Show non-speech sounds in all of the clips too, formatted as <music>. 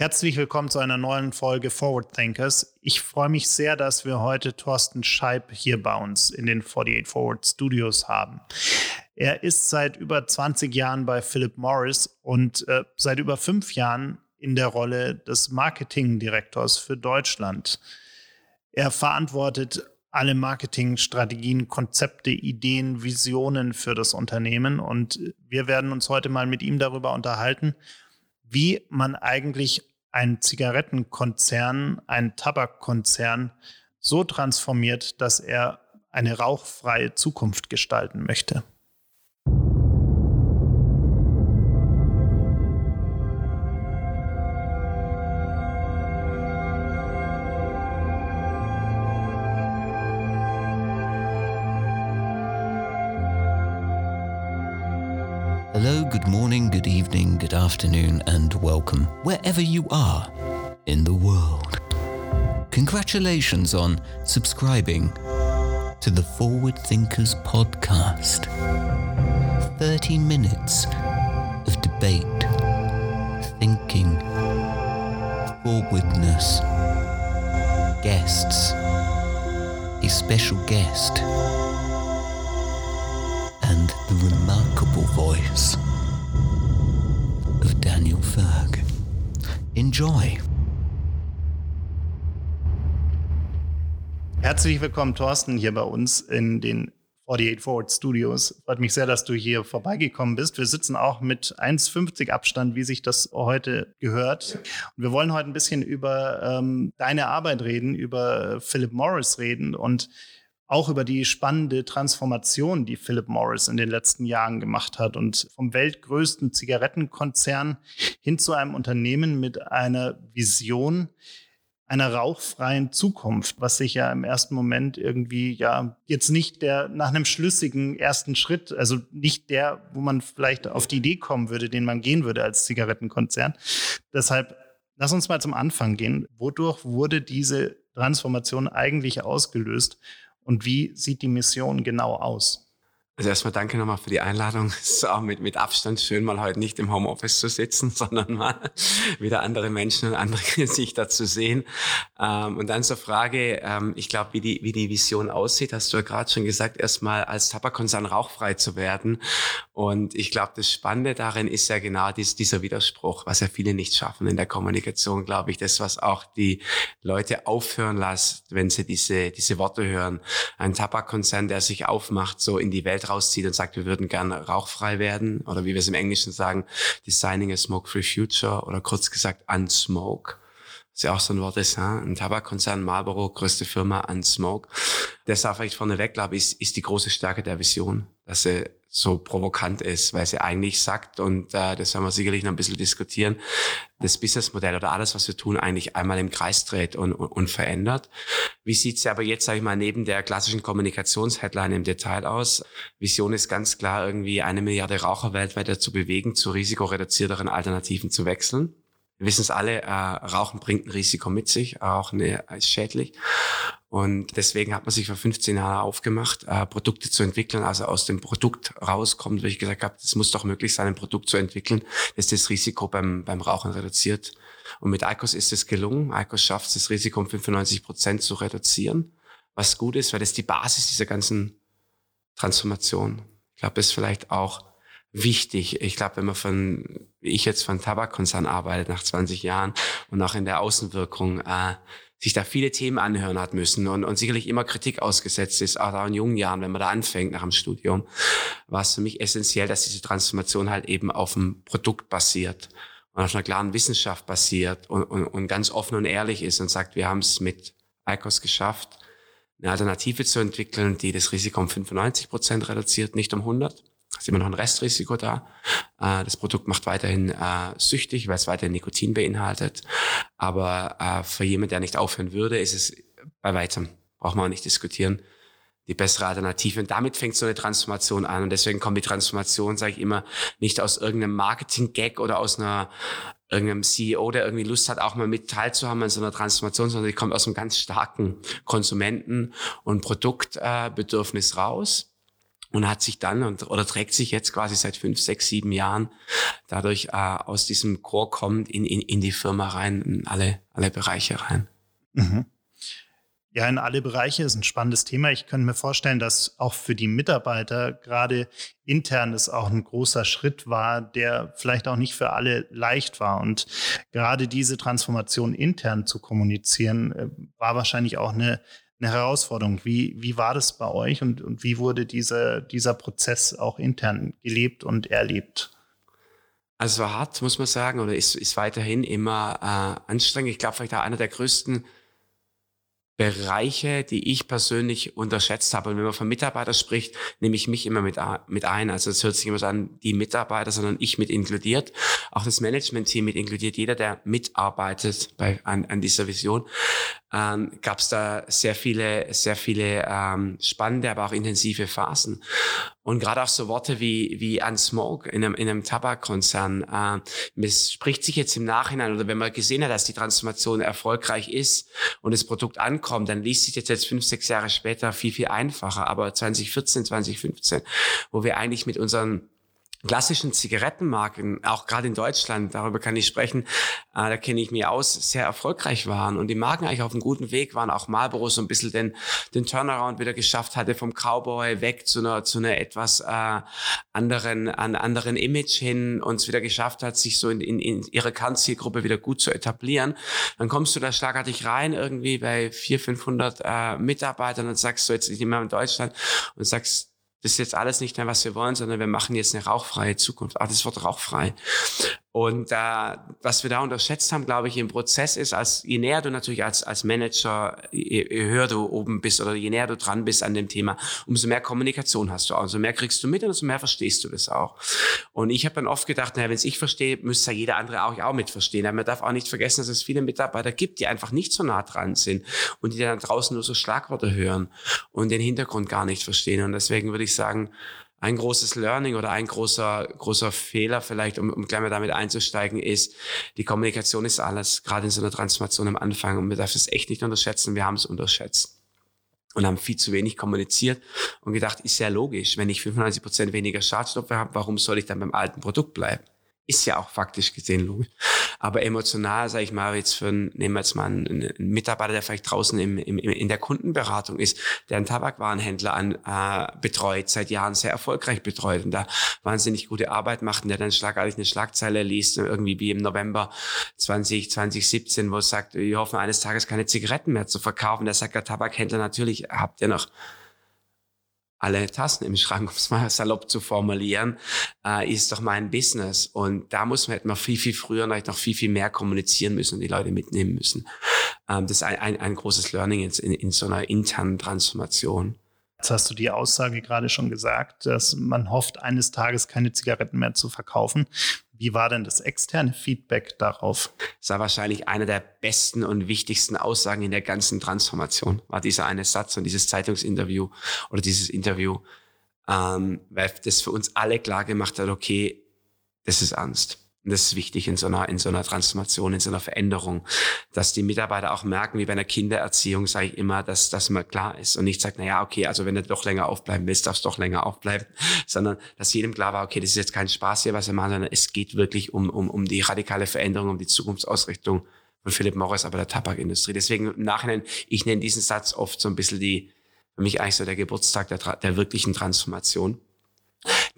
Herzlich willkommen zu einer neuen Folge Forward Thinkers. Ich freue mich sehr, dass wir heute Thorsten Scheib hier bei uns in den 48 Forward Studios haben. Er ist seit über 20 Jahren bei Philip Morris und äh, seit über fünf Jahren in der Rolle des Marketingdirektors für Deutschland. Er verantwortet alle Marketingstrategien, Konzepte, Ideen, Visionen für das Unternehmen und wir werden uns heute mal mit ihm darüber unterhalten, wie man eigentlich einen Zigarettenkonzern, einen Tabakkonzern so transformiert, dass er eine rauchfreie Zukunft gestalten möchte. Good afternoon, and welcome wherever you are in the world. Congratulations on subscribing to the Forward Thinkers podcast. 30 minutes of debate, thinking, forwardness, guests, a special guest and the remarkable voice Enjoy. Herzlich willkommen, Thorsten, hier bei uns in den 48 Forward Studios. Freut mich sehr, dass du hier vorbeigekommen bist. Wir sitzen auch mit 1,50 Abstand, wie sich das heute gehört. Und wir wollen heute ein bisschen über ähm, deine Arbeit reden, über Philip Morris reden und auch über die spannende Transformation, die Philip Morris in den letzten Jahren gemacht hat und vom weltgrößten Zigarettenkonzern hin zu einem Unternehmen mit einer Vision einer rauchfreien Zukunft, was sich ja im ersten Moment irgendwie ja jetzt nicht der nach einem schlüssigen ersten Schritt, also nicht der, wo man vielleicht auf die Idee kommen würde, den man gehen würde als Zigarettenkonzern. Deshalb lass uns mal zum Anfang gehen. Wodurch wurde diese Transformation eigentlich ausgelöst und wie sieht die Mission genau aus? Also erstmal danke nochmal für die Einladung. <laughs> Es ist auch mit, mit Abstand schön, mal heute nicht im Homeoffice zu sitzen, <laughs> sondern mal wieder andere Menschen und andere <laughs> Gesichter zu sehen. Ähm, und dann zur Frage, ähm, ich glaube, wie die, wie die Vision aussieht, hast du ja gerade schon gesagt, erstmal als Tabakkonzern rauchfrei zu werden. Und ich glaube, das Spannende darin ist ja genau dies, dieser Widerspruch, was ja viele nicht schaffen in der Kommunikation, glaube ich. Das, was auch die Leute aufhören lässt, wenn sie diese, diese Worte hören. Ein Tabakkonzern, der sich aufmacht, so in die Welt rauszieht und sagt, wir würden gerne rauchfrei werden oder wie wir es im Englischen sagen, designing a smoke-free future oder kurz gesagt unsmoke. Das ist ja auch so ein Wort ist, ein Tabakkonzern, Marlboro, größte Firma, unsmoke. Das darf ich vorneweg, glaube ich, ist, ist die große Stärke der Vision, dass sie so provokant ist, weil sie eigentlich sagt, und äh, das werden wir sicherlich noch ein bisschen diskutieren, das Businessmodell oder alles, was wir tun, eigentlich einmal im Kreis dreht und, und, und verändert. Wie sieht sie aber jetzt, sage ich mal, neben der klassischen Kommunikationsheadline im Detail aus? Vision ist ganz klar, irgendwie eine Milliarde Raucher weltweit dazu bewegen, zu risikoreduzierteren Alternativen zu wechseln. Wir wissen es alle, äh, Rauchen bringt ein Risiko mit sich, Rauchen ist schädlich. Und deswegen hat man sich vor 15 Jahren aufgemacht, äh, Produkte zu entwickeln. Also aus dem Produkt rauskommt, weil ich gesagt habe, es muss doch möglich sein, ein Produkt zu entwickeln, das das Risiko beim, beim Rauchen reduziert. Und mit ICOS ist es gelungen. ICOS schafft es, das Risiko um 95 Prozent zu reduzieren. Was gut ist, weil das die Basis dieser ganzen Transformation. Ich glaube, das ist vielleicht auch wichtig. Ich glaube, wenn man von, wie ich jetzt von Tabakkonzern arbeite nach 20 Jahren und auch in der Außenwirkung, äh, sich da viele Themen anhören hat müssen und, und sicherlich immer Kritik ausgesetzt ist, auch da in jungen Jahren, wenn man da anfängt nach dem Studium, war es für mich essentiell, dass diese Transformation halt eben auf dem Produkt basiert und auf einer klaren Wissenschaft basiert und, und, und ganz offen und ehrlich ist und sagt, wir haben es mit ICOS geschafft, eine Alternative zu entwickeln, die das Risiko um 95 Prozent reduziert, nicht um 100 ist immer noch ein Restrisiko da. Äh, das Produkt macht weiterhin äh, süchtig, weil es weiterhin Nikotin beinhaltet. Aber äh, für jemand, der nicht aufhören würde, ist es bei weitem, braucht man auch nicht diskutieren, die bessere Alternative. Und damit fängt so eine Transformation an. Und deswegen kommt die Transformation, sage ich immer, nicht aus irgendeinem Marketing-Gag oder aus einer irgendeinem CEO, der irgendwie Lust hat, auch mal mit teilzuhaben an so einer Transformation, sondern die kommt aus einem ganz starken Konsumenten- und Produktbedürfnis raus und hat sich dann und, oder trägt sich jetzt quasi seit fünf, sechs, sieben Jahren dadurch äh, aus diesem Core kommt in, in, in die Firma rein, in alle, alle Bereiche rein. Mhm. Ja, in alle Bereiche ist ein spannendes Thema. Ich könnte mir vorstellen, dass auch für die Mitarbeiter gerade intern es auch ein großer Schritt war, der vielleicht auch nicht für alle leicht war. Und gerade diese Transformation intern zu kommunizieren, äh, war wahrscheinlich auch eine, eine Herausforderung. Wie, wie war das bei euch und, und wie wurde dieser, dieser Prozess auch intern gelebt und erlebt? Also es war hart, muss man sagen, oder ist, ist weiterhin immer äh, anstrengend. Ich glaube, vielleicht auch einer der größten Bereiche, die ich persönlich unterschätzt habe. Und wenn man von Mitarbeiter spricht, nehme ich mich immer mit, mit ein. Also es hört sich immer so an, die Mitarbeiter, sondern ich mit inkludiert. Auch das Management-Team mit inkludiert. Jeder, der mitarbeitet bei, an, an dieser Vision ähm, gab es da sehr viele, sehr viele ähm, spannende, aber auch intensive Phasen. Und gerade auch so Worte wie, wie Unsmoke in einem, in einem Tabakkonzern. Äh, es spricht sich jetzt im Nachhinein oder wenn man gesehen hat, dass die Transformation erfolgreich ist und das Produkt ankommt, dann liest sich das jetzt fünf, sechs Jahre später viel, viel einfacher. Aber 2014, 2015, wo wir eigentlich mit unseren klassischen Zigarettenmarken, auch gerade in Deutschland, darüber kann ich sprechen, äh, da kenne ich mich aus, sehr erfolgreich waren und die Marken eigentlich auf einem guten Weg waren, auch Marlboro so ein bisschen den, den Turnaround wieder geschafft hatte vom Cowboy weg zu einer, zu einer etwas äh, anderen, an anderen Image hin und es wieder geschafft hat, sich so in, in, in ihrer Kernzielgruppe wieder gut zu etablieren. Dann kommst du da schlagartig rein irgendwie bei 400, 500 äh, Mitarbeitern und sagst so jetzt nicht mehr in Deutschland und sagst, das ist jetzt alles nicht mehr, was wir wollen, sondern wir machen jetzt eine rauchfreie Zukunft. Ah, das Wort rauchfrei. Und äh, was wir da unterschätzt haben, glaube ich, im Prozess ist, als je näher du natürlich als, als Manager, je, je höher du oben bist oder je näher du dran bist an dem Thema, umso mehr Kommunikation hast du auch, umso mehr kriegst du mit und umso mehr verstehst du das auch. Und ich habe dann oft gedacht, naja, wenn es ich verstehe, müsste ja jeder andere auch, auch mit verstehen. Aber man darf auch nicht vergessen, dass es viele Mitarbeiter gibt, die einfach nicht so nah dran sind und die dann draußen nur so Schlagworte hören und den Hintergrund gar nicht verstehen. Und deswegen würde ich sagen, ein großes Learning oder ein großer, großer Fehler vielleicht, um, um gleich mal damit einzusteigen, ist, die Kommunikation ist alles, gerade in so einer Transformation am Anfang. Und wir dürfen es echt nicht unterschätzen. Wir haben es unterschätzt und haben viel zu wenig kommuniziert und gedacht, ist ja logisch, wenn ich 95 Prozent weniger Schadstoffe habe, warum soll ich dann beim alten Produkt bleiben? Ist ja auch faktisch gesehen logisch. Aber emotional, sage ich mal, jetzt für einen, nehmen wir jetzt mal einen, einen Mitarbeiter, der vielleicht draußen im, im, in der Kundenberatung ist, der einen Tabakwarenhändler an, äh, betreut, seit Jahren sehr erfolgreich betreut und da wahnsinnig gute Arbeit macht und der dann schlagartig eine Schlagzeile liest, irgendwie wie im November 20, 2017, wo es sagt, wir hoffen eines Tages keine Zigaretten mehr zu verkaufen. Da sagt der Tabakhändler natürlich, habt ihr noch alle Tassen im Schrank, um es mal salopp zu formulieren, äh, ist doch mein Business. Und da muss man halt noch viel, viel früher noch viel, viel mehr kommunizieren müssen und die Leute mitnehmen müssen. Ähm, das ist ein, ein, ein großes Learning in, in, in so einer internen Transformation. Jetzt hast du die Aussage gerade schon gesagt, dass man hofft, eines Tages keine Zigaretten mehr zu verkaufen. Wie war denn das externe Feedback darauf? Das war wahrscheinlich eine der besten und wichtigsten Aussagen in der ganzen Transformation, war dieser eine Satz und dieses Zeitungsinterview oder dieses Interview, ähm, weil das für uns alle klar gemacht hat, okay, das ist ernst. Und das ist wichtig in so einer, in so einer Transformation, in so einer Veränderung, dass die Mitarbeiter auch merken, wie bei einer Kindererziehung, sage ich immer, dass das mal klar ist und nicht sagt, na ja, okay, also wenn du doch länger aufbleiben willst, darfst du doch länger aufbleiben, <laughs> sondern dass jedem klar war, okay, das ist jetzt kein Spaß hier, was wir machen, sondern es geht wirklich um, um, um die radikale Veränderung, um die Zukunftsausrichtung von Philip Morris, aber der Tabakindustrie. Deswegen im Nachhinein, ich nenne diesen Satz oft so ein bisschen die, für mich eigentlich so der Geburtstag der, der wirklichen Transformation.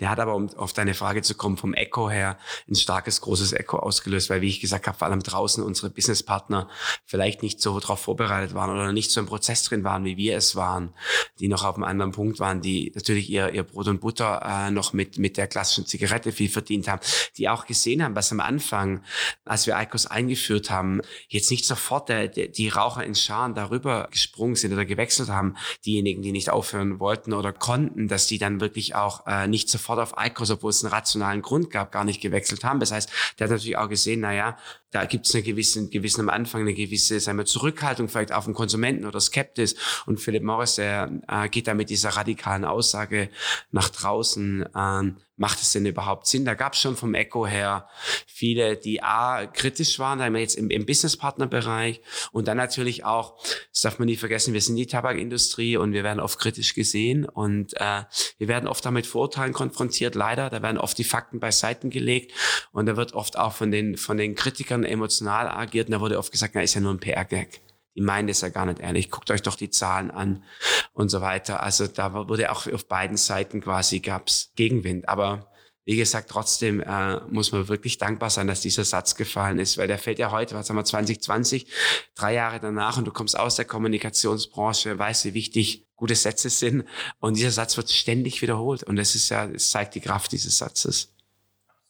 Der hat aber, um auf deine Frage zu kommen, vom Echo her ein starkes, großes Echo ausgelöst, weil, wie ich gesagt habe, vor allem draußen unsere Businesspartner vielleicht nicht so darauf vorbereitet waren oder nicht so im Prozess drin waren, wie wir es waren, die noch auf einem anderen Punkt waren, die natürlich ihr, ihr Brot und Butter äh, noch mit, mit der klassischen Zigarette viel verdient haben, die auch gesehen haben, was am Anfang, als wir ICOS eingeführt haben, jetzt nicht sofort der, der, die Raucher in Scharen darüber gesprungen sind oder gewechselt haben, diejenigen, die nicht aufhören wollten oder konnten, dass die dann wirklich auch äh, nicht sofort auf ICOS, obwohl es einen rationalen Grund gab, gar nicht gewechselt haben. Das heißt, der hat natürlich auch gesehen, naja, da gibt es eine gewisse, gewissen am Anfang eine gewisse sagen wir, Zurückhaltung vielleicht auf den Konsumenten oder Skeptis. Und Philip Morris, der äh, geht da mit dieser radikalen Aussage nach draußen, äh, macht es denn überhaupt Sinn? Da gab es schon vom Echo her viele, die A, kritisch waren, da haben wir jetzt im, im Businesspartnerbereich. Und dann natürlich auch, das darf man nie vergessen, wir sind die Tabakindustrie und wir werden oft kritisch gesehen. Und äh, wir werden oft damit Vorurteilen konfrontiert, leider, da werden oft die Fakten beiseiten gelegt. Und da wird oft auch von den, von den Kritikern emotional agiert. Und da wurde oft gesagt, na, ist ja nur ein PR-Gag die meinen das ja gar nicht ehrlich. Guckt euch doch die Zahlen an und so weiter. Also da wurde auch auf beiden Seiten quasi gab's Gegenwind. Aber wie gesagt, trotzdem äh, muss man wirklich dankbar sein, dass dieser Satz gefallen ist, weil der fällt ja heute, was haben wir, 2020, drei Jahre danach und du kommst aus der Kommunikationsbranche, weißt, wie wichtig gute Sätze sind und dieser Satz wird ständig wiederholt und das ist ja, es zeigt die Kraft dieses Satzes.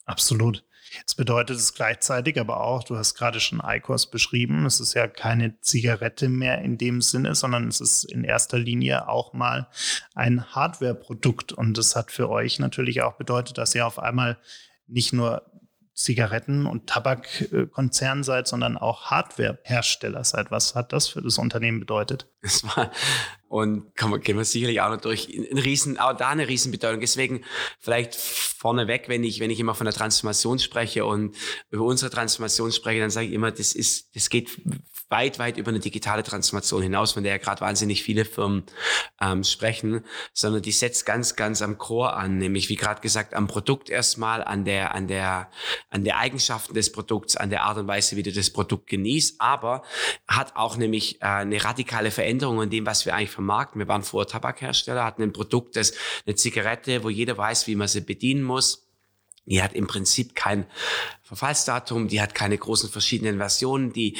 Absolut. Jetzt bedeutet es gleichzeitig aber auch, du hast gerade schon ICOS beschrieben, es ist ja keine Zigarette mehr in dem Sinne, sondern es ist in erster Linie auch mal ein Hardware-Produkt. Und das hat für euch natürlich auch bedeutet, dass ihr auf einmal nicht nur Zigaretten- und Tabakkonzern seid, sondern auch Hardware-Hersteller seid. Was hat das für das Unternehmen bedeutet? Es war, und kann man, gehen wir sicherlich auch noch durch, ein riesen, auch da eine Riesenbedeutung. Deswegen vielleicht vorneweg, wenn ich, wenn ich immer von der Transformation spreche und über unsere Transformation spreche, dann sage ich immer, das ist, das geht weit, weit über eine digitale Transformation hinaus, von der ja gerade wahnsinnig viele Firmen ähm, sprechen, sondern die setzt ganz, ganz am Core an, nämlich wie gerade gesagt, am Produkt erstmal, an der, an der, an der Eigenschaften des Produkts, an der Art und Weise, wie du das Produkt genießt, aber hat auch nämlich äh, eine radikale Veränderung in dem, was wir eigentlich vermarkten. Wir waren vorher Tabakhersteller, hatten ein Produkt, das eine Zigarette, wo jeder weiß, wie man sie bedienen muss. Die hat im Prinzip kein Verfallsdatum, die hat keine großen verschiedenen Versionen, die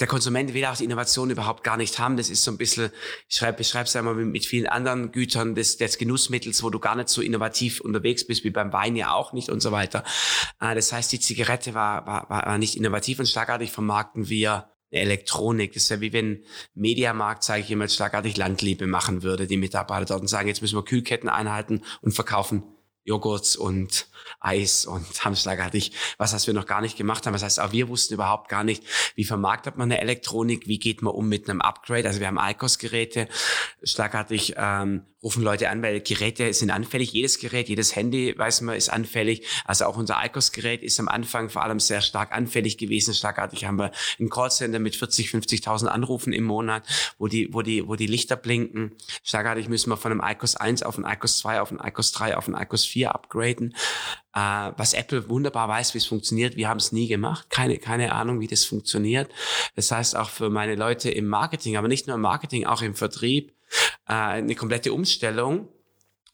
der Konsument will auch die Innovation überhaupt gar nicht haben. Das ist so ein bisschen, ich schreibe, es einmal mit, mit vielen anderen Gütern des, des Genussmittels, wo du gar nicht so innovativ unterwegs bist, wie beim Wein ja auch nicht und so weiter. Äh, das heißt, die Zigarette war, war, war nicht innovativ und schlagartig vermarkten wir Elektronik. Das ist ja wie wenn Mediamarkt, sage ich immer, schlagartig Landliebe machen würde, die Mitarbeiter dort und sagen, jetzt müssen wir Kühlketten einhalten und verkaufen Joghurts und Eis und <laughs> haben schlagartig was, was wir noch gar nicht gemacht haben. Das heißt, auch wir wussten überhaupt gar nicht, wie vermarktet man eine Elektronik, wie geht man um mit einem Upgrade. Also wir haben ICOS-Geräte, schlagartig ähm, rufen Leute an, weil Geräte sind anfällig. Jedes Gerät, jedes Handy, weiß man, ist anfällig. Also auch unser ICOS-Gerät ist am Anfang vor allem sehr stark anfällig gewesen. Schlagartig haben wir ein Callcenter mit 40, 50.000 Anrufen im Monat, wo die, wo die, wo die Lichter blinken. Schlagartig müssen wir von einem ICOS 1 auf ein ICOS 2, auf ein ICOS 3, auf ein ICOS 4 upgraden. Äh, was Apple wunderbar weiß, wie es funktioniert. Wir haben es nie gemacht. Keine, keine Ahnung, wie das funktioniert. Das heißt auch für meine Leute im Marketing, aber nicht nur im Marketing, auch im Vertrieb, äh, eine komplette Umstellung.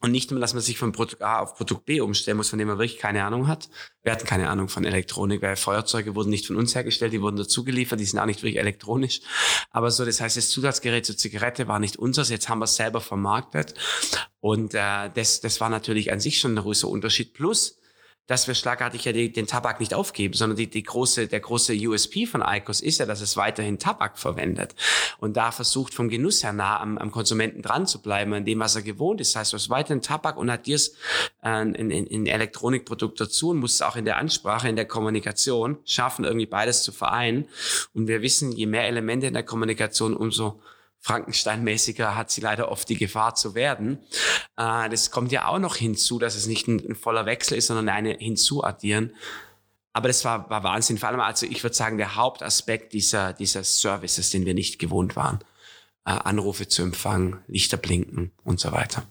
Und nicht nur, dass man sich von Produkt A auf Produkt B umstellen muss, von dem man wirklich keine Ahnung hat. Wir hatten keine Ahnung von Elektronik, weil Feuerzeuge wurden nicht von uns hergestellt, die wurden dazu geliefert, die sind auch nicht wirklich elektronisch. Aber so, das heißt, das Zusatzgerät zur Zigarette war nicht unseres, jetzt haben wir es selber vermarktet. Und äh, das, das war natürlich an sich schon ein großer Unterschied. Plus, dass wir schlagartig ja die, den Tabak nicht aufgeben, sondern die, die große, der große USP von ICOS ist ja, dass es weiterhin Tabak verwendet und da versucht vom Genuss her nah am, am Konsumenten dran zu bleiben, an dem, was er gewohnt ist. Das heißt, du hast weiterhin Tabak und addierst äh, in, in, in Elektronikprodukt dazu und musst auch in der Ansprache, in der Kommunikation schaffen, irgendwie beides zu vereinen. Und wir wissen, je mehr Elemente in der Kommunikation, umso Frankenstein-mäßiger hat sie leider oft die Gefahr zu werden. Äh, das kommt ja auch noch hinzu, dass es nicht ein, voller Wechsel ist, sondern eine hinzuaddieren. Aber das war, war Wahnsinn. Vor allem, also ich würde sagen, der Hauptaspekt dieser, dieser Services, den wir nicht gewohnt waren. Äh, Anrufe zu empfangen, Lichter blinken und so weiter.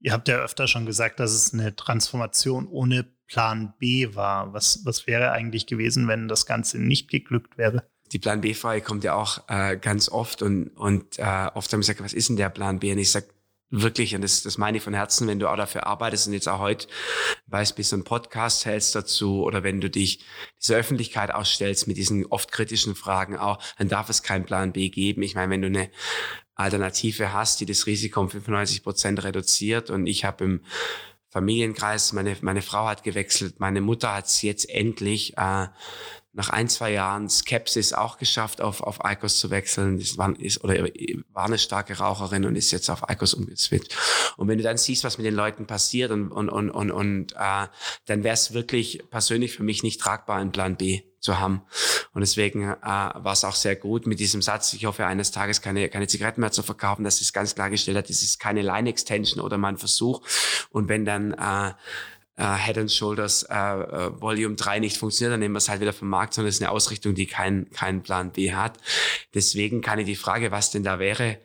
Ihr habt ja öfter schon gesagt, dass es eine Transformation ohne Plan B war. Was, was wäre eigentlich gewesen, wenn das Ganze nicht geglückt wäre? Die Plan B-Frage kommt ja auch äh, ganz oft und, und äh, oft haben gesagt, was ist denn der Plan B? Und ich sage wirklich, und das, das meine ich von Herzen, wenn du auch dafür arbeitest und jetzt auch heute bis du einen Podcast hältst dazu oder wenn du dich dieser Öffentlichkeit ausstellst mit diesen oft kritischen Fragen auch, dann darf es keinen Plan B geben. Ich meine, wenn du eine Alternative hast, die das Risiko um 95 Prozent reduziert und ich habe im Familienkreis, meine, meine Frau hat gewechselt, meine Mutter hat es jetzt endlich äh, nach ein, zwei Jahren Skepsis auch geschafft, auf, auf ICOS zu wechseln. Das war, ist, oder war eine starke Raucherin und ist jetzt auf ICOS umgeswitcht. Und wenn du dann siehst, was mit den Leuten passiert und, und, und, und, und äh, dann wäre es wirklich persönlich für mich nicht tragbar, einen Plan B zu haben. Und deswegen äh, war es auch sehr gut mit diesem Satz, ich hoffe eines Tages keine, keine Zigaretten mehr zu verkaufen, dass es ganz klargestellt hat, das ist keine Line-Extension oder mein Versuch. Und wenn dann äh, äh, Head and Shoulders äh, äh, Volume 3 nicht funktioniert, dann nehmen wir es halt wieder vom Markt, sondern es ist eine Ausrichtung, die keinen keinen Plan B hat. Deswegen kann ich die Frage, was denn da wäre,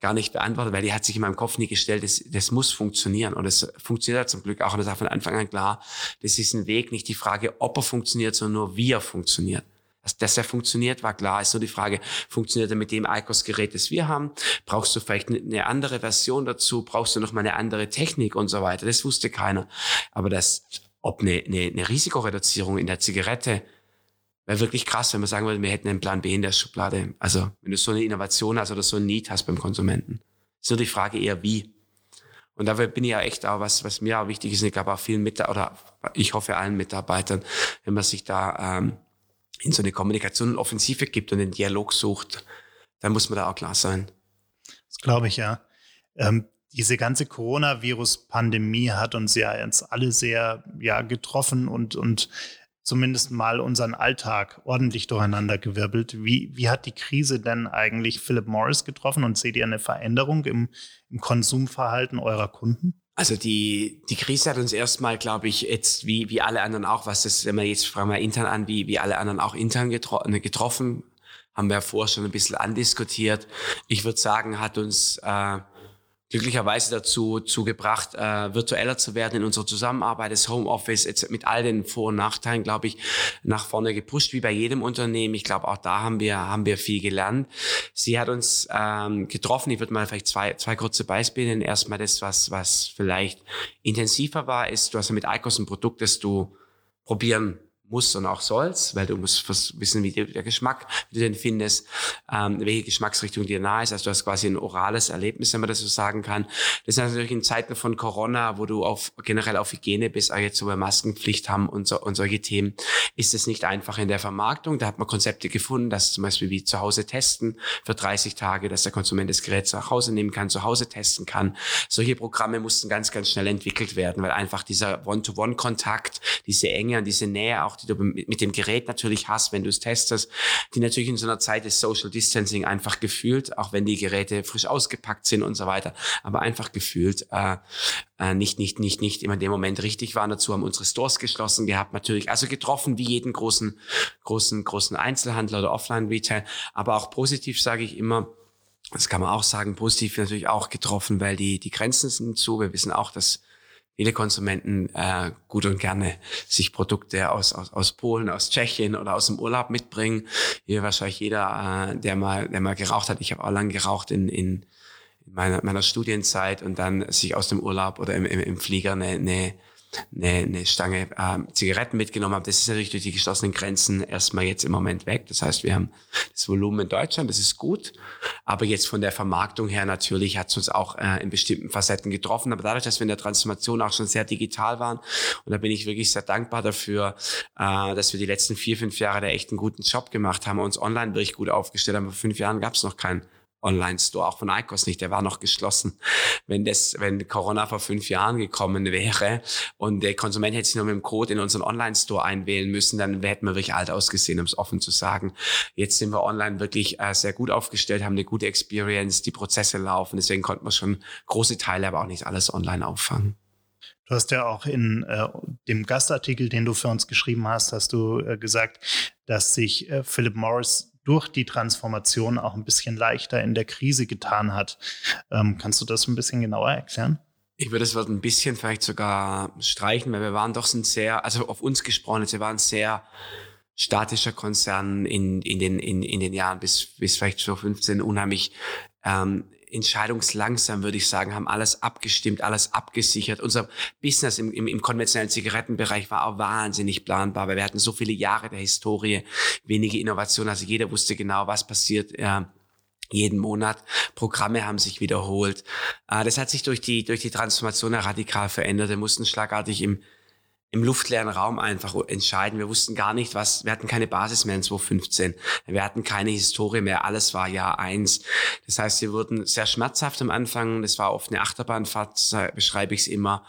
gar nicht beantworten, weil die hat sich in meinem Kopf nie gestellt, das, das muss funktionieren. Und es funktioniert zum Glück auch. Und das war von Anfang an klar, das ist ein Weg, nicht die Frage, ob er funktioniert, sondern nur wie er funktioniert. Dass, dass er funktioniert, war klar. Ist nur die Frage, funktioniert er mit dem ICOS-Gerät, das wir haben? Brauchst du vielleicht eine andere Version dazu? Brauchst du noch mal eine andere Technik und so weiter? Das wusste keiner. Aber das, ob eine, eine, eine Risikoreduzierung in der Zigarette Wäre wirklich krass, wenn man sagen würde, wir hätten einen Plan B in der Schublade. Also, wenn du so eine Innovation hast oder so ein Need hast beim Konsumenten. Ist nur die Frage eher wie. Und da bin ich ja echt auch, was, was mir auch wichtig ist, ich glaube auch vielen Mitarbeitern, oder ich hoffe allen Mitarbeitern, wenn man sich da ähm, in so eine Kommunikation und Offensive gibt und den Dialog sucht, dann muss man da auch klar sein. Das glaube ich, ja. Ähm, diese ganze Coronavirus-Pandemie hat uns ja jetzt alle sehr ja, getroffen und, und zumindest mal unseren Alltag ordentlich durcheinander gewirbelt. Wie, wie hat die Krise denn eigentlich Philip Morris getroffen und seht ihr eine Veränderung im, im Konsumverhalten eurer Kunden? Also die, die Krise hat uns erstmal, glaube ich, jetzt wie, wie alle anderen auch, was das, wenn wir jetzt fragen wir intern an, wie, wie alle anderen auch intern getro ne, getroffen, haben wir ja vorher schon ein bisschen andiskutiert. Ich würde sagen, hat uns äh, glücklicherweise dazu, zu gebracht, äh, virtueller zu werden in unserer Zusammenarbeit. Das Homeoffice jetzt mit all den Vor- und Nachteilen, glaube ich, nach vorne gepusht, wie bei jedem Unternehmen. Ich glaube, auch da haben wir, haben wir viel gelernt. Sie hat uns ähm, getroffen. Ich würde mal vielleicht zwei, zwei kurze Beispiele nennen. Erstmal das, was, was vielleicht intensiver war, ist, du hast ja mit ICOS ein Produkt, das du probieren muss und auch sollst, weil du musst wissen, wie der Geschmack, wie du den findest, ähm, welche Geschmacksrichtung dir nahe ist. Also du hast quasi ein orales Erlebnis, wenn man das so sagen kann. Das ist natürlich in Zeiten von Corona, wo du auf generell auf Hygiene bist, auch jetzt so bei Maskenpflicht haben und, so, und solche Themen, ist es nicht einfach in der Vermarktung. Da hat man Konzepte gefunden, dass zum Beispiel wie zu Hause testen für 30 Tage, dass der Konsument das Gerät zu Hause nehmen kann, zu Hause testen kann. Solche Programme mussten ganz, ganz schnell entwickelt werden, weil einfach dieser One-to-One-Kontakt, diese Enge und diese Nähe auch die du mit dem Gerät natürlich hast, wenn du es testest, die natürlich in so einer Zeit des Social Distancing einfach gefühlt, auch wenn die Geräte frisch ausgepackt sind und so weiter, aber einfach gefühlt äh, äh, nicht, nicht, nicht, nicht immer in dem Moment richtig waren. Dazu haben unsere Stores geschlossen gehabt, natürlich, also getroffen wie jeden großen, großen, großen Einzelhandel oder Offline-Retail, aber auch positiv sage ich immer, das kann man auch sagen, positiv natürlich auch getroffen, weil die, die Grenzen sind zu. Wir wissen auch, dass viele Konsumenten äh, gut und gerne sich Produkte aus, aus, aus Polen, aus Tschechien oder aus dem Urlaub mitbringen. Hier wahrscheinlich jeder, äh, der mal, der mal geraucht hat. Ich habe auch lange geraucht in, in meiner, meiner Studienzeit und dann sich aus dem Urlaub oder im, im, im Flieger eine, eine eine, eine Stange äh, Zigaretten mitgenommen habe. Das ist natürlich durch die geschlossenen Grenzen erstmal jetzt im Moment weg. Das heißt, wir haben das Volumen in Deutschland, das ist gut. Aber jetzt von der Vermarktung her natürlich hat es uns auch äh, in bestimmten Facetten getroffen. Aber dadurch, dass wir in der Transformation auch schon sehr digital waren, und da bin ich wirklich sehr dankbar dafür, äh, dass wir die letzten vier, fünf Jahre da echt einen guten Job gemacht haben, uns online wirklich gut aufgestellt haben. Vor fünf Jahren gab es noch keinen Online-Store, auch von ICOS nicht, der war noch geschlossen. Wenn das, wenn Corona vor fünf Jahren gekommen wäre und der Konsument hätte sich nur mit dem Code in unseren Online-Store einwählen müssen, dann hätten wir wirklich alt ausgesehen, um es offen zu sagen. Jetzt sind wir online wirklich äh, sehr gut aufgestellt, haben eine gute Experience, die Prozesse laufen, deswegen konnten wir schon große Teile, aber auch nicht alles online auffangen. Du hast ja auch in äh, dem Gastartikel, den du für uns geschrieben hast, hast du äh, gesagt, dass sich äh, Philip Morris durch die Transformation auch ein bisschen leichter in der Krise getan hat. Ähm, kannst du das ein bisschen genauer erklären? Ich würde das Wort ein bisschen vielleicht sogar streichen, weil wir waren doch ein sehr, also auf uns gesprochen, wir waren sehr statischer Konzern in, in, den, in, in den Jahren bis, bis vielleicht so 15 unheimlich ähm, entscheidungslangsam, würde ich sagen, haben alles abgestimmt, alles abgesichert. Unser Business im, im, im konventionellen Zigarettenbereich war auch wahnsinnig planbar, weil wir hatten so viele Jahre der Historie, wenige Innovationen, also jeder wusste genau, was passiert. Äh, jeden Monat. Programme haben sich wiederholt. Äh, das hat sich durch die, durch die Transformation radikal verändert. Wir mussten schlagartig im im luftleeren Raum einfach entscheiden. Wir wussten gar nicht, was, wir hatten keine Basis mehr in 2015. Wir hatten keine Historie mehr. Alles war Jahr eins. Das heißt, wir wurden sehr schmerzhaft am Anfang. Das war oft eine Achterbahnfahrt, beschreibe ich es immer,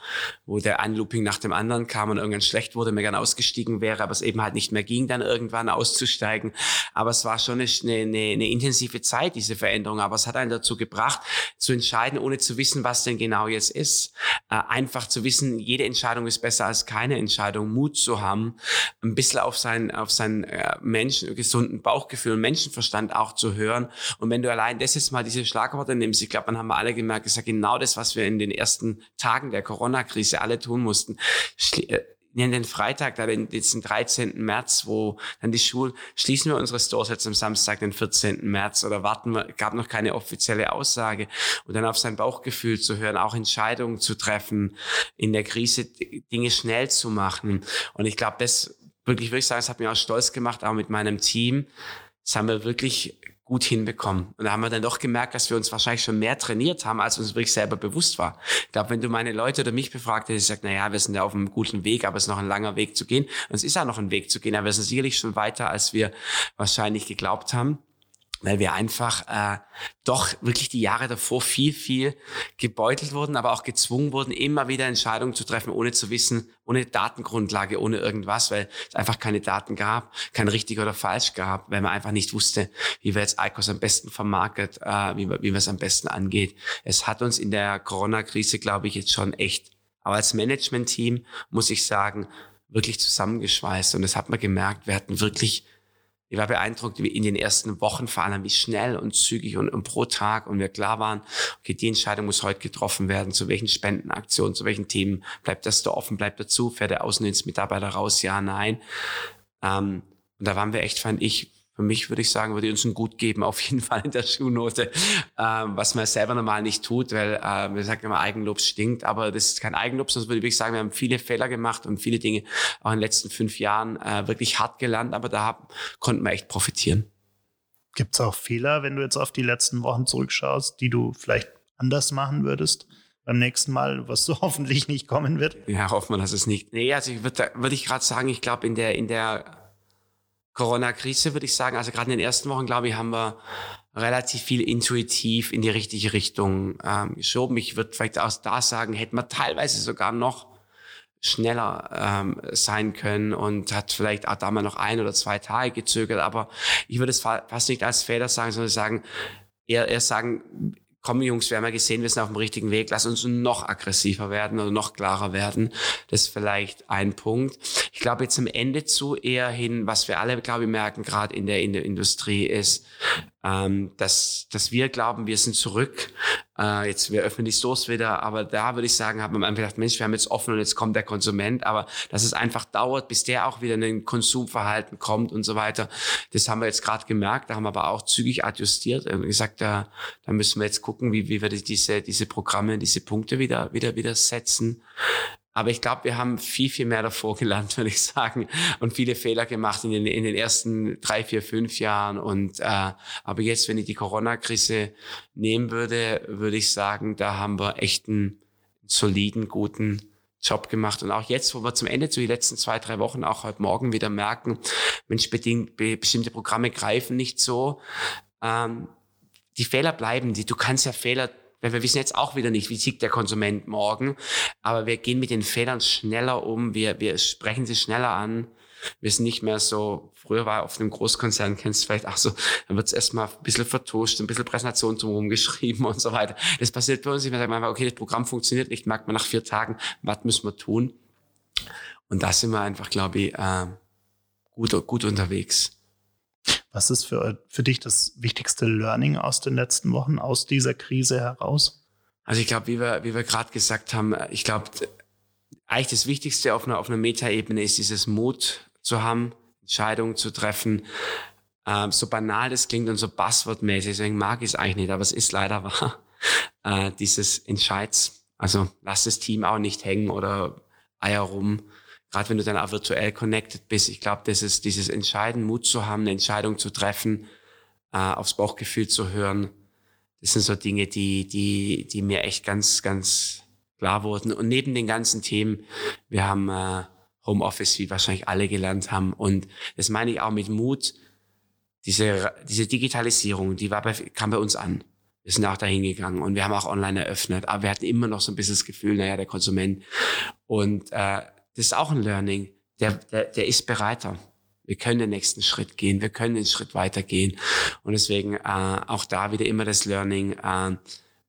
wo der ein Looping nach dem anderen kam und irgendwann schlecht wurde, mir gern ausgestiegen wäre, aber es eben halt nicht mehr ging, dann irgendwann auszusteigen. Aber es war schon eine, eine, eine intensive Zeit, diese Veränderung. Aber es hat einen dazu gebracht, zu entscheiden, ohne zu wissen, was denn genau jetzt ist. Äh, einfach zu wissen, jede Entscheidung ist besser als keine eine Entscheidung, Mut zu haben, ein bisschen auf sein, auf sein äh, Menschen, gesunden Bauchgefühl Menschenverstand auch zu hören. Und wenn du allein das jetzt mal diese Schlagworte nimmst, ich glaube, dann haben wir alle gemerkt, ist ja genau das, was wir in den ersten Tagen der Corona-Krise alle tun mussten. Äh, nehmen den Freitag, da den, den 13. März, wo dann die Schulen, schließen wir unsere Stores jetzt am Samstag, den 14. März oder warten wir, gab noch keine offizielle Aussage und dann auf sein Bauchgefühl zu hören, auch Entscheidungen zu treffen, in der Krise Dinge schnell zu machen. Und ich glaube, das wirklich, würde ich sagen, es hat mich auch stolz gemacht, auch mit meinem Team. Das haben wir wirklich gut hinbekommen. Und da haben wir dann doch gemerkt, dass wir uns wahrscheinlich schon mehr trainiert haben, als uns wirklich selber bewusst war. Ich glaube, wenn du meine Leute oder mich befragt hättest, gesagt, na ja, wir sind ja auf einem guten Weg, aber es ist noch ein langer Weg zu gehen. Und es ist ja noch ein Weg zu gehen, aber wir sind sicherlich schon weiter, als wir wahrscheinlich geglaubt haben weil wir einfach äh, doch wirklich die Jahre davor viel, viel gebeutelt wurden, aber auch gezwungen wurden, immer wieder Entscheidungen zu treffen, ohne zu wissen, ohne Datengrundlage, ohne irgendwas, weil es einfach keine Daten gab, kein richtig oder falsch gab, weil man einfach nicht wusste, wie wir jetzt ICOS am besten vermarktet, äh, wie, wie wir es am besten angeht. Es hat uns in der Corona-Krise, glaube ich, jetzt schon echt, aber als Management-Team muss ich sagen, wirklich zusammengeschweißt und das hat man gemerkt, wir hatten wirklich ich war beeindruckt wie in den ersten Wochen vor allem, wie schnell und zügig und, und, pro Tag und wir klar waren, okay, die Entscheidung muss heute getroffen werden, zu welchen Spendenaktionen, zu welchen Themen, bleibt das da offen, bleibt dazu, fährt der Außendienstmitarbeiter raus, ja, nein. Ähm, und da waren wir echt, fand ich, für mich würde ich sagen, würde uns ein Gut geben, auf jeden <laughs> Fall in der Schulnote, ähm, was man selber normal nicht tut, weil äh, wir sagen immer, Eigenlob stinkt, aber das ist kein Eigenlob, sondern würde ich sagen, wir haben viele Fehler gemacht und viele Dinge auch in den letzten fünf Jahren äh, wirklich hart gelernt, aber da haben, konnten wir echt profitieren. Gibt es auch Fehler, wenn du jetzt auf die letzten Wochen zurückschaust, die du vielleicht anders machen würdest? beim nächsten Mal, was so <laughs> hoffentlich nicht kommen wird? Ja, hoffen wir, dass es nicht. Nee, also ich würde würd ich gerade sagen, ich glaube, in der, in der Corona-Krise, würde ich sagen. Also gerade in den ersten Wochen, glaube ich, haben wir relativ viel intuitiv in die richtige Richtung ähm, geschoben. Ich würde vielleicht auch da sagen, hätten wir teilweise sogar noch schneller ähm, sein können und hat vielleicht auch da mal noch ein oder zwei Tage gezögert. Aber ich würde es fast nicht als Fehler sagen, sondern sagen, eher, eher sagen, komm Jungs, wir haben ja gesehen, wir sind auf dem richtigen Weg, lass uns noch aggressiver werden oder noch klarer werden. Das ist vielleicht ein Punkt. Ich glaube jetzt am Ende zu eher hin, was wir alle, glaube ich, merken, gerade in der, in der Industrie ist, ähm, dass, dass wir glauben, wir sind zurück. Äh, jetzt, wir öffnen die Stores wieder, aber da würde ich sagen, hat man einfach gedacht, Mensch, wir haben jetzt offen und jetzt kommt der Konsument, aber dass es einfach dauert, bis der auch wieder in den Konsumverhalten kommt und so weiter. Das haben wir jetzt gerade gemerkt, da haben wir aber auch zügig adjustiert und gesagt, da, da müssen wir jetzt gucken, wie, wie wir diese, diese Programme, diese Punkte wieder, wieder, wieder setzen. Aber ich glaube, wir haben viel, viel mehr davor gelernt, <laughs> würde ich sagen, und viele Fehler gemacht in den, in den ersten drei, vier, fünf Jahren. Und äh, aber jetzt, wenn ich die Corona-Krise nehmen würde, würde ich sagen, da haben wir echt einen soliden, guten Job gemacht. Und auch jetzt, wo wir zum Ende zu den letzten zwei, drei Wochen, auch heute Morgen wieder merken, Mensch, bedingt, bestimmte Programme greifen nicht so. Ähm, die Fehler bleiben, die, du kannst ja Fehler weil wir wissen jetzt auch wieder nicht, wie tickt der Konsument morgen. Aber wir gehen mit den Fehlern schneller um. Wir, wir sprechen sie schneller an. Wir sind nicht mehr so, früher war auf einem Großkonzern, kennst du vielleicht auch so, dann wird es erstmal ein bisschen vertuscht, ein bisschen Präsentation drumherum geschrieben <laughs> und so weiter. Das passiert bei uns nicht. Wir sagen einfach, okay, das Programm funktioniert nicht, merkt man nach vier Tagen, was müssen wir tun? Und da sind wir einfach, glaube ich, äh, gut, gut unterwegs. Was ist für, für dich das wichtigste Learning aus den letzten Wochen, aus dieser Krise heraus? Also ich glaube, wie wir, wie wir gerade gesagt haben, ich glaube, eigentlich das Wichtigste auf einer, auf einer Metaebene ist dieses Mut zu haben, Entscheidungen zu treffen. Ähm, so banal das klingt und so buzzwordmäßig, deswegen mag ich es eigentlich nicht, aber es ist leider <laughs> wahr. Äh, dieses Entscheids. Also lass das Team auch nicht hängen oder Eier rum gerade wenn du dann auch virtuell connected bist, ich glaube, das ist dieses Entscheiden, Mut zu haben, eine Entscheidung zu treffen, äh, aufs Bauchgefühl zu hören. Das sind so Dinge, die, die, die mir echt ganz, ganz klar wurden. Und neben den ganzen Themen, wir haben äh, Homeoffice, wie wahrscheinlich alle gelernt haben. Und das meine ich auch mit Mut. Diese, diese Digitalisierung, die war bei, kam bei uns an. Wir sind auch dahin gegangen und wir haben auch online eröffnet, aber wir hatten immer noch so ein bisschen das Gefühl, naja, der Konsument. Und äh, das ist auch ein Learning. Der, der, der ist bereiter. Wir können den nächsten Schritt gehen, wir können den Schritt weitergehen. Und deswegen äh, auch da wieder immer das Learning. Äh,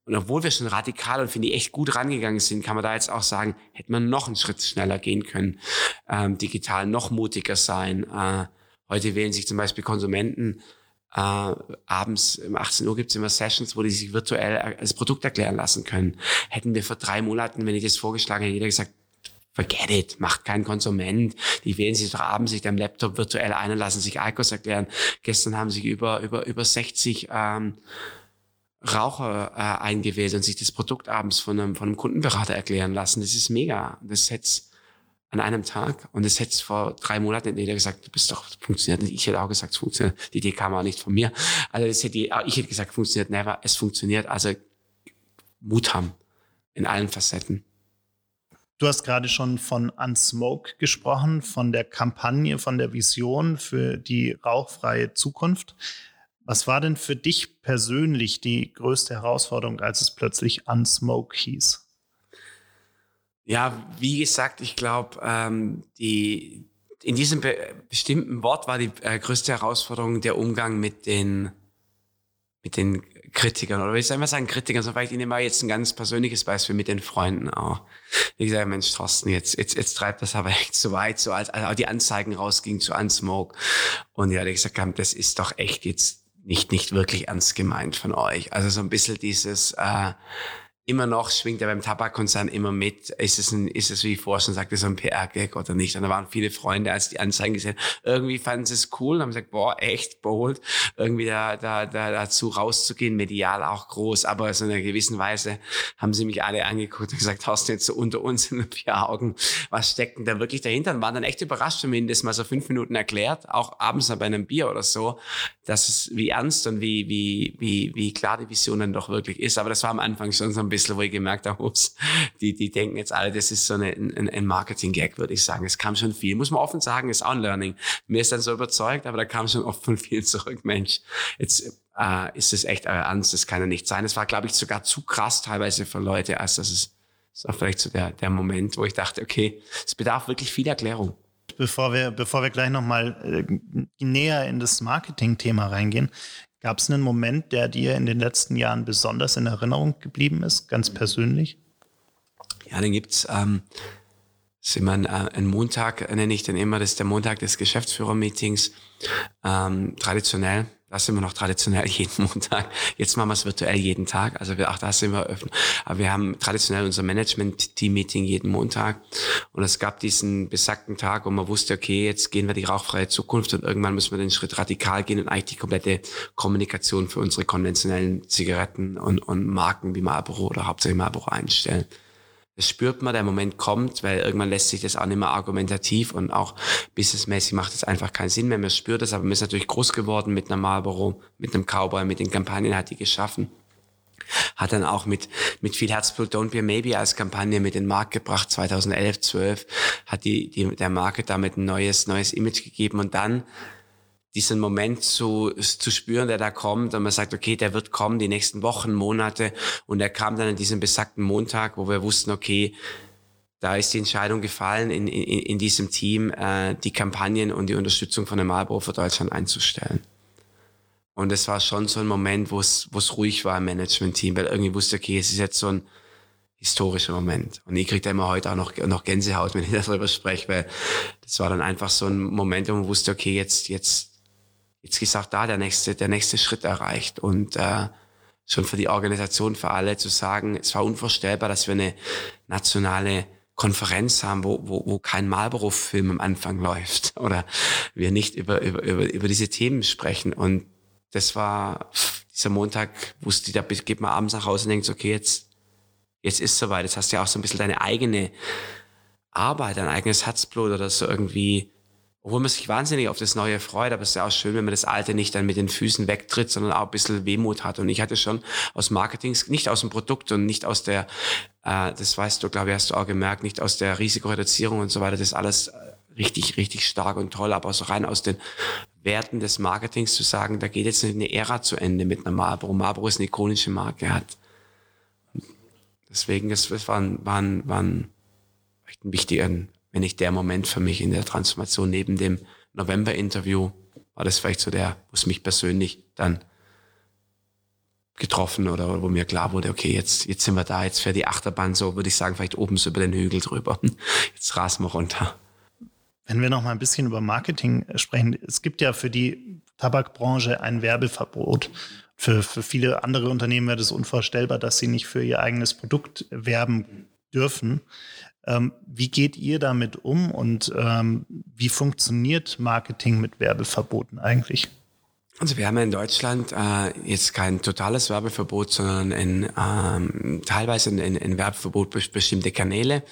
und obwohl wir schon radikal und finde ich echt gut rangegangen sind, kann man da jetzt auch sagen, hätte man noch einen Schritt schneller gehen können, ähm, digital noch mutiger sein. Äh, heute wählen sich zum Beispiel Konsumenten äh, abends um 18 Uhr gibt's immer Sessions, wo die sich virtuell das Produkt erklären lassen können. Hätten wir vor drei Monaten, wenn ich das vorgeschlagen hätte, jeder gesagt, forget it, macht kein Konsument. Die wählen sich doch abends sich am Laptop virtuell ein und lassen sich ICOs erklären. Gestern haben sich über, über, über 60 ähm, Raucher äh, eingewählt und sich das Produkt abends von einem, von einem Kundenberater erklären lassen. Das ist mega. Das hätte an einem Tag und das hätte vor drei Monaten hätte jeder gesagt, du bist doch, funktioniert nicht. Ich hätte auch gesagt, es funktioniert. Die Idee kam auch nicht von mir. Also das hätte, ich hätte gesagt, funktioniert never. Es funktioniert. Also Mut haben in allen Facetten. Du hast gerade schon von Unsmoke gesprochen, von der Kampagne, von der Vision für die rauchfreie Zukunft. Was war denn für dich persönlich die größte Herausforderung, als es plötzlich Unsmoke hieß? Ja, wie gesagt, ich glaube, ähm, die in diesem be bestimmten Wort war die äh, größte Herausforderung der Umgang mit den mit den Kritikern oder ich soll mal sagen Kritikern, so vielleicht ich nehme mal jetzt ein ganz persönliches Beispiel mit den Freunden auch. Ich sage, Mensch, Thorsten, jetzt, jetzt, jetzt treibt das aber echt zu weit, so als, als auch die Anzeigen rausgingen zu Unsmoke. Und ja, die gesagt haben, das ist doch echt jetzt nicht, nicht wirklich ernst gemeint von euch. Also so ein bisschen dieses, äh, immer noch schwingt er beim Tabakkonzern immer mit. Ist es, ein, ist es wie schon sagte, so ein PR-Gag oder nicht? Und da waren viele Freunde, als die Anzeigen gesehen irgendwie fanden sie es cool und haben gesagt, boah, echt bold, irgendwie da, da, da dazu rauszugehen, medial auch groß. Aber so in einer gewissen Weise haben sie mich alle angeguckt und gesagt, hast du jetzt so unter uns in den vier Augen, was steckt denn da wirklich dahinter? Und waren dann echt überrascht, wenn mir das mal so fünf Minuten erklärt, auch abends bei einem Bier oder so, dass es wie ernst und wie, wie, wie, wie klar die Vision dann doch wirklich ist. Aber das war am Anfang schon so ein bisschen, wo ich gemerkt habe, ups, die, die denken jetzt alle, das ist so eine, ein, ein Marketing-Gag, würde ich sagen. Es kam schon viel, muss man offen sagen, ist auch ein Learning. Mir ist dann so überzeugt, aber da kam schon oft von vielen <laughs> zurück, Mensch, jetzt äh, ist es echt euer Ernst, das kann ja nicht sein. Es war, glaube ich, sogar zu krass teilweise für Leute, als das ist, das war vielleicht so der, der Moment, wo ich dachte, okay, es bedarf wirklich viel Erklärung. Bevor wir, bevor wir gleich nochmal äh, näher in das Marketing-Thema reingehen, Gab es einen Moment, der dir in den letzten Jahren besonders in Erinnerung geblieben ist, ganz persönlich? Ja, den gibt's. Ähm, das ist immer ein, äh, ein Montag, nenne ich den immer, das ist der Montag des Geschäftsführer-Meetings. Ähm, traditionell das sind wir noch traditionell jeden <laughs> Montag. Jetzt machen wir es virtuell jeden Tag. Also wir, auch da sind wir öffnen. Aber wir haben traditionell unser Management-Team-Meeting jeden Montag. Und es gab diesen besagten Tag, wo man wusste, okay, jetzt gehen wir die rauchfreie Zukunft und irgendwann müssen wir den Schritt radikal gehen und eigentlich die komplette Kommunikation für unsere konventionellen Zigaretten und, und Marken wie Marlboro oder hauptsächlich Marlboro einstellen. Das spürt man, der Moment kommt, weil irgendwann lässt sich das auch nicht mehr argumentativ und auch businessmäßig macht es einfach keinen Sinn mehr. Man spürt das, aber man ist natürlich groß geworden mit einer Marlboro, mit einem Cowboy, mit den Kampagnen hat die geschaffen. Hat dann auch mit, mit viel Herzblut Don't Be a Maybe als Kampagne mit den Markt gebracht, 2011, 12, hat die, die, der Marke damit ein neues, neues Image gegeben und dann diesen Moment zu, zu spüren, der da kommt und man sagt, okay, der wird kommen die nächsten Wochen, Monate und er kam dann an diesem besagten Montag, wo wir wussten, okay, da ist die Entscheidung gefallen, in, in, in diesem Team äh, die Kampagnen und die Unterstützung von der Marlboro für Deutschland einzustellen. Und es war schon so ein Moment, wo es wo es ruhig war im Management-Team, weil irgendwie wusste, okay, es ist jetzt so ein historischer Moment. Und ich kriege da immer heute auch noch, noch Gänsehaut, <laughs> wenn ich darüber spreche, weil das war dann einfach so ein Moment, wo man wusste, okay, jetzt, jetzt jetzt ist auch da der nächste, der nächste Schritt erreicht. Und äh, schon für die Organisation, für alle zu sagen, es war unvorstellbar, dass wir eine nationale Konferenz haben, wo, wo, wo kein Marlboro-Film am Anfang läuft <laughs> oder wir nicht über, über, über, über diese Themen sprechen. Und das war dieser Montag, wusste da geht man abends nach Hause und denkt, okay, jetzt, jetzt ist soweit. Jetzt hast du ja auch so ein bisschen deine eigene Arbeit, dein eigenes Herzblut oder so irgendwie obwohl man sich wahnsinnig auf das Neue freut, aber es ist ja auch schön, wenn man das Alte nicht dann mit den Füßen wegtritt, sondern auch ein bisschen Wehmut hat. Und ich hatte schon aus Marketing, nicht aus dem Produkt und nicht aus der, äh, das weißt du, glaube ich, hast du auch gemerkt, nicht aus der Risikoreduzierung und so weiter, das alles richtig, richtig stark und toll, aber so rein aus den Werten des Marketings zu sagen, da geht jetzt eine Ära zu Ende mit einer Marlboro. Marlboro ist eine ikonische Marke, hat. Deswegen, es war, ein, war, ein, war ein, ein wichtiger, wenn nicht der Moment für mich in der Transformation neben dem November-Interview, war das vielleicht so der, wo es mich persönlich dann getroffen oder wo mir klar wurde, okay, jetzt, jetzt sind wir da, jetzt fährt die Achterbahn so, würde ich sagen, vielleicht oben so über den Hügel drüber. <laughs> Jetzt rasen wir runter. Wenn wir noch mal ein bisschen über Marketing sprechen, es gibt ja für die Tabakbranche ein Werbeverbot. Für, für viele andere Unternehmen wäre das unvorstellbar, dass sie nicht für ihr eigenes Produkt werben dürfen. Ähm, wie geht ihr damit um und ähm, wie funktioniert Marketing mit Werbeverboten eigentlich? Also wir haben in Deutschland äh, jetzt kein totales Werbeverbot, sondern ein, ähm, teilweise ein, ein Werbeverbot für bestimmte Kanäle.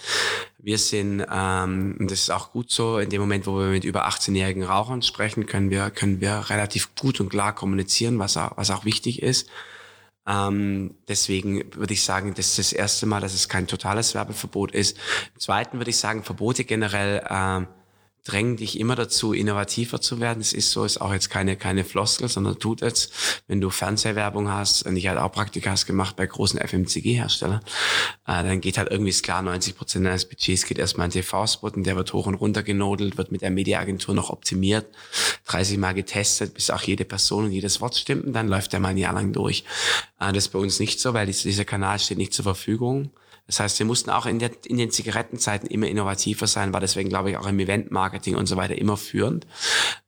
Wir sind, ähm, und das ist auch gut so, in dem Moment, wo wir mit über 18-jährigen Rauchern sprechen, können wir, können wir relativ gut und klar kommunizieren, was auch, was auch wichtig ist. Ähm, deswegen würde ich sagen, das ist das erste Mal, dass es kein totales Werbeverbot ist. Zweitens würde ich sagen, Verbote generell äh, drängen dich immer dazu, innovativer zu werden. Es ist so, ist auch jetzt keine, keine Floskel, sondern tut es. Wenn du Fernsehwerbung hast, und ich halt auch Praktikas gemacht bei großen FMCG-Herstellern, äh, dann geht halt irgendwie ist klar, 90 Prozent deines Budgets geht erstmal in TV-Spot und der wird hoch und runter genodelt, wird mit der Mediaagentur noch optimiert, 30 Mal getestet, bis auch jede Person und jedes Wort stimmt und dann läuft der mal ein Jahr lang durch. Äh, das ist bei uns nicht so, weil dieser Kanal steht nicht zur Verfügung. Das heißt, wir mussten auch in, der, in den Zigarettenzeiten immer innovativer sein, war deswegen, glaube ich, auch im Eventmarketing und so weiter immer führend.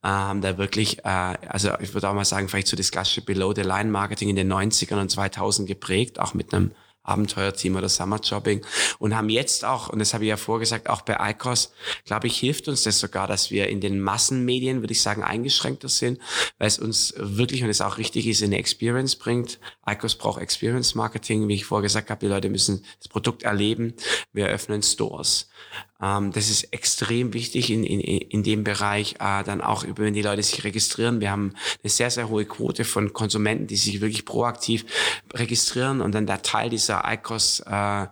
Ähm, da wirklich, äh, also ich würde auch mal sagen, vielleicht so das klassische Below-the-Line-Marketing in den 90ern und 2000 geprägt, auch mit einem Abenteuerteam oder Summerjobbing und haben jetzt auch, und das habe ich ja vorgesagt, auch bei ICOS, glaube ich, hilft uns das sogar, dass wir in den Massenmedien, würde ich sagen, eingeschränkter sind, weil es uns wirklich, und es auch richtig ist, eine Experience bringt. ICOS braucht Experience Marketing, wie ich vorgesagt habe, die Leute müssen das Produkt erleben. Wir öffnen Stores. Ähm, das ist extrem wichtig in, in, in dem Bereich, äh, dann auch, wenn die Leute sich registrieren. Wir haben eine sehr, sehr hohe Quote von Konsumenten, die sich wirklich proaktiv registrieren und dann der Teil dieser ICOS äh,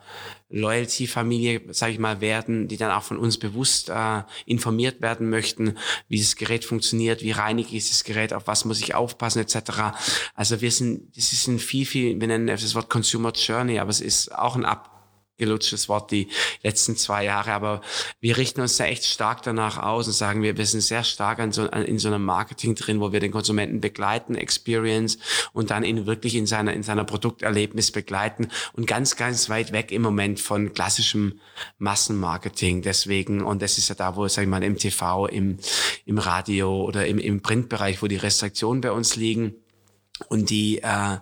Loyalty-Familie, sage ich mal, werden, die dann auch von uns bewusst äh, informiert werden möchten, wie das Gerät funktioniert, wie reinig ist das Gerät, auf was muss ich aufpassen, etc. Also wir sind, das ist ein viel, viel, wir nennen das Wort Consumer Journey, aber es ist auch ein Ab gelutschtes Wort die letzten zwei Jahre, aber wir richten uns da echt stark danach aus und sagen, wir, wir sind sehr stark an so, an, in so einem Marketing drin, wo wir den Konsumenten begleiten, Experience und dann ihn wirklich in seiner, in seiner Produkterlebnis begleiten und ganz, ganz weit weg im Moment von klassischem Massenmarketing. Deswegen, und das ist ja da, wo, sag ich mal, im TV, im, im Radio oder im, im Printbereich, wo die Restriktionen bei uns liegen und die, äh,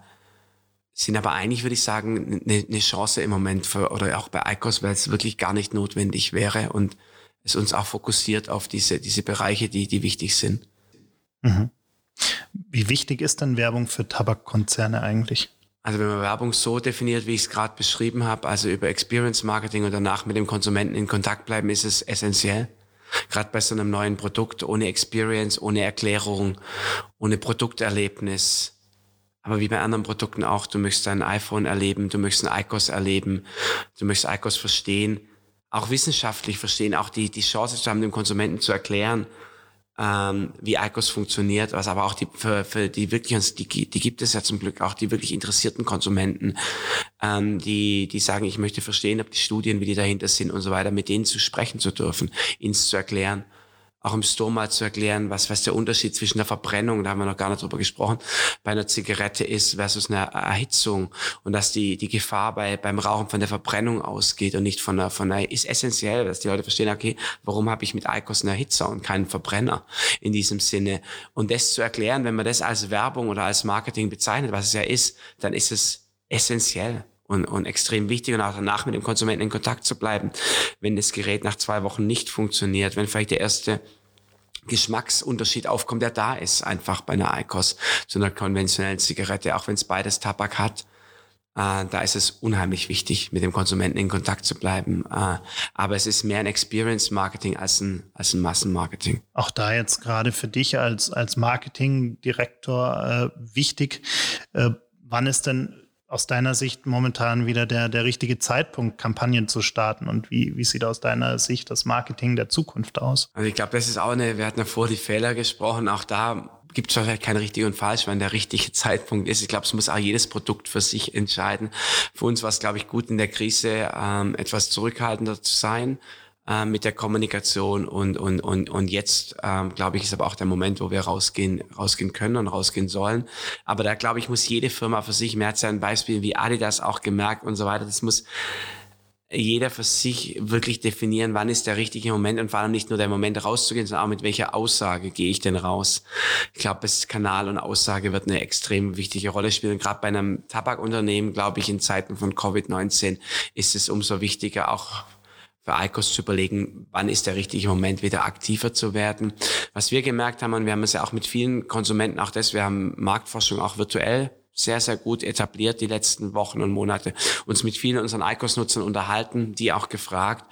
sind aber eigentlich, würde ich sagen, eine, eine Chance im Moment für, oder auch bei ICOS, weil es wirklich gar nicht notwendig wäre und es uns auch fokussiert auf diese, diese Bereiche, die, die wichtig sind. Mhm. Wie wichtig ist denn Werbung für Tabakkonzerne eigentlich? Also wenn man Werbung so definiert, wie ich es gerade beschrieben habe, also über Experience Marketing und danach mit dem Konsumenten in Kontakt bleiben, ist es essentiell. Gerade bei so einem neuen Produkt, ohne Experience, ohne Erklärung, ohne Produkterlebnis, aber wie bei anderen Produkten auch, du möchtest ein iPhone erleben, du möchtest ein ICOS erleben, du möchtest ICOS verstehen, auch wissenschaftlich verstehen, auch die, die Chance zu haben, dem Konsumenten zu erklären, ähm, wie ICOS funktioniert, was aber auch die, für, für die wirklich, die, die gibt es ja zum Glück auch, die wirklich interessierten Konsumenten, ähm, die, die sagen, ich möchte verstehen, ob die Studien, wie die dahinter sind und so weiter, mit denen zu sprechen zu dürfen, ihnen zu erklären auch im Store mal zu erklären, was, was der Unterschied zwischen der Verbrennung, da haben wir noch gar nicht drüber gesprochen, bei einer Zigarette ist versus einer Erhitzung und dass die, die Gefahr bei, beim Rauchen von der Verbrennung ausgeht und nicht von der, von der, ist essentiell, dass die Leute verstehen, okay, warum habe ich mit Eikos einen Erhitzer und keinen Verbrenner in diesem Sinne? Und das zu erklären, wenn man das als Werbung oder als Marketing bezeichnet, was es ja ist, dann ist es essentiell und, und extrem wichtig und auch danach mit dem Konsumenten in Kontakt zu bleiben, wenn das Gerät nach zwei Wochen nicht funktioniert, wenn vielleicht der erste Geschmacksunterschied aufkommt, der da ist, einfach bei einer ICOS zu einer konventionellen Zigarette, auch wenn es beides Tabak hat. Äh, da ist es unheimlich wichtig, mit dem Konsumenten in Kontakt zu bleiben. Äh, aber es ist mehr ein Experience-Marketing als ein, als ein Massenmarketing. Auch da jetzt gerade für dich als, als Marketingdirektor äh, wichtig. Äh, wann ist denn aus deiner Sicht momentan wieder der, der richtige Zeitpunkt, Kampagnen zu starten? Und wie, wie sieht aus deiner Sicht das Marketing der Zukunft aus? Also ich glaube, das ist auch eine, wir hatten ja vor die Fehler gesprochen, auch da gibt es wahrscheinlich kein richtig und falsch, wann der richtige <laughs> Zeitpunkt ist. Ich glaube, es muss auch jedes Produkt für sich entscheiden. Für uns war es, glaube ich, gut in der Krise ähm, etwas zurückhaltender zu sein äh, mit der Kommunikation und und und und jetzt ähm, glaube ich ist aber auch der Moment, wo wir rausgehen rausgehen können und rausgehen sollen. Aber da glaube ich muss jede Firma für sich. Mehr ja ein Beispiel wie Adidas auch gemerkt und so weiter. Das muss jeder für sich wirklich definieren, wann ist der richtige Moment und vor allem nicht nur der Moment rauszugehen, sondern auch mit welcher Aussage gehe ich denn raus. Ich glaube, das Kanal und Aussage wird eine extrem wichtige Rolle spielen. Gerade bei einem Tabakunternehmen, glaube ich, in Zeiten von Covid-19 ist es umso wichtiger, auch für ICOS zu überlegen, wann ist der richtige Moment, wieder aktiver zu werden. Was wir gemerkt haben, und wir haben es ja auch mit vielen Konsumenten, auch das, wir haben Marktforschung auch virtuell sehr, sehr gut etabliert die letzten Wochen und Monate, uns mit vielen unseren ICOS-Nutzern unterhalten, die auch gefragt.